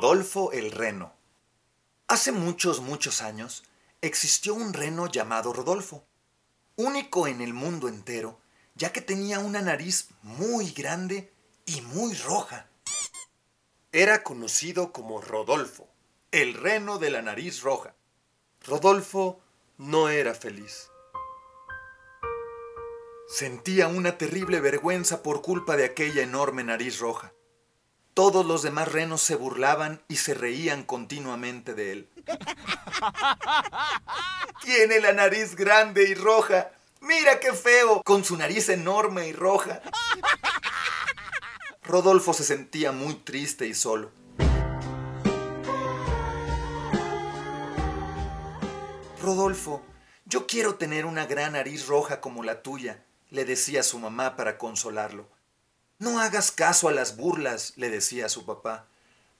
Rodolfo el Reno. Hace muchos, muchos años existió un reno llamado Rodolfo, único en el mundo entero, ya que tenía una nariz muy grande y muy roja. Era conocido como Rodolfo, el reno de la nariz roja. Rodolfo no era feliz. Sentía una terrible vergüenza por culpa de aquella enorme nariz roja. Todos los demás renos se burlaban y se reían continuamente de él. Tiene la nariz grande y roja. Mira qué feo, con su nariz enorme y roja. Rodolfo se sentía muy triste y solo. Rodolfo, yo quiero tener una gran nariz roja como la tuya, le decía su mamá para consolarlo. No hagas caso a las burlas, le decía su papá.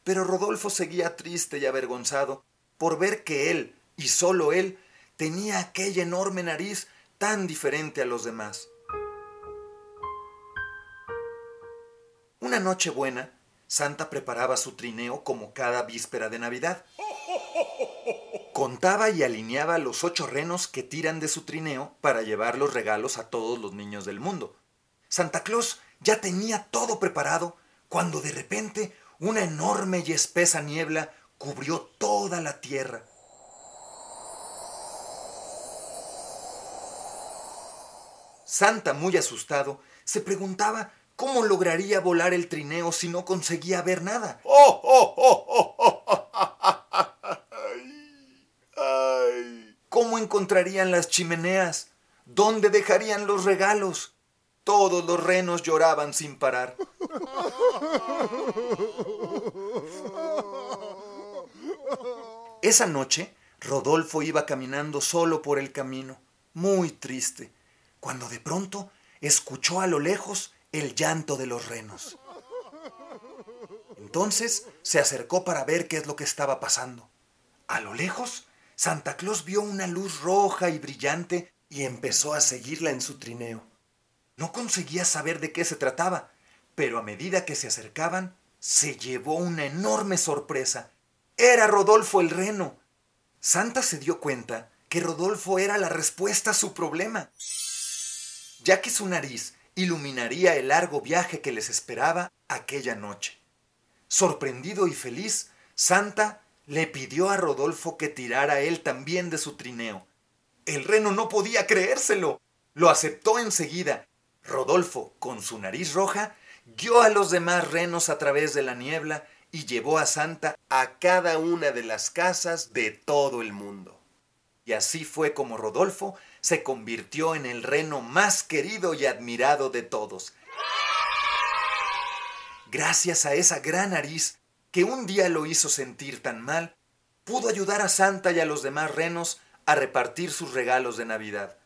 Pero Rodolfo seguía triste y avergonzado por ver que él, y solo él, tenía aquella enorme nariz tan diferente a los demás. Una noche buena, Santa preparaba su trineo como cada víspera de Navidad. Contaba y alineaba los ocho renos que tiran de su trineo para llevar los regalos a todos los niños del mundo. Santa Claus ya tenía todo preparado cuando de repente una enorme y espesa niebla cubrió toda la tierra. Santa, muy asustado, se preguntaba cómo lograría volar el trineo si no conseguía ver nada. ¡Oh, oh, oh, oh, oh, oh! ¡Ay! ¡Ay! ¿Cómo encontrarían las chimeneas? ¿Dónde dejarían los regalos? Todos los renos lloraban sin parar. Esa noche, Rodolfo iba caminando solo por el camino, muy triste, cuando de pronto escuchó a lo lejos el llanto de los renos. Entonces se acercó para ver qué es lo que estaba pasando. A lo lejos, Santa Claus vio una luz roja y brillante y empezó a seguirla en su trineo. No conseguía saber de qué se trataba, pero a medida que se acercaban, se llevó una enorme sorpresa. Era Rodolfo el reno. Santa se dio cuenta que Rodolfo era la respuesta a su problema, ya que su nariz iluminaría el largo viaje que les esperaba aquella noche. Sorprendido y feliz, Santa le pidió a Rodolfo que tirara él también de su trineo. El reno no podía creérselo. Lo aceptó enseguida. Rodolfo, con su nariz roja, guió a los demás renos a través de la niebla y llevó a Santa a cada una de las casas de todo el mundo. Y así fue como Rodolfo se convirtió en el reno más querido y admirado de todos. Gracias a esa gran nariz que un día lo hizo sentir tan mal, pudo ayudar a Santa y a los demás renos a repartir sus regalos de Navidad.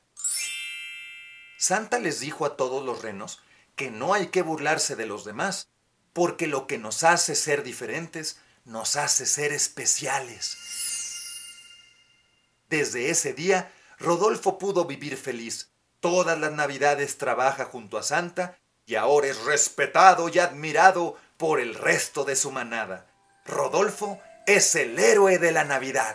Santa les dijo a todos los renos que no hay que burlarse de los demás, porque lo que nos hace ser diferentes nos hace ser especiales. Desde ese día, Rodolfo pudo vivir feliz. Todas las navidades trabaja junto a Santa y ahora es respetado y admirado por el resto de su manada. Rodolfo es el héroe de la Navidad.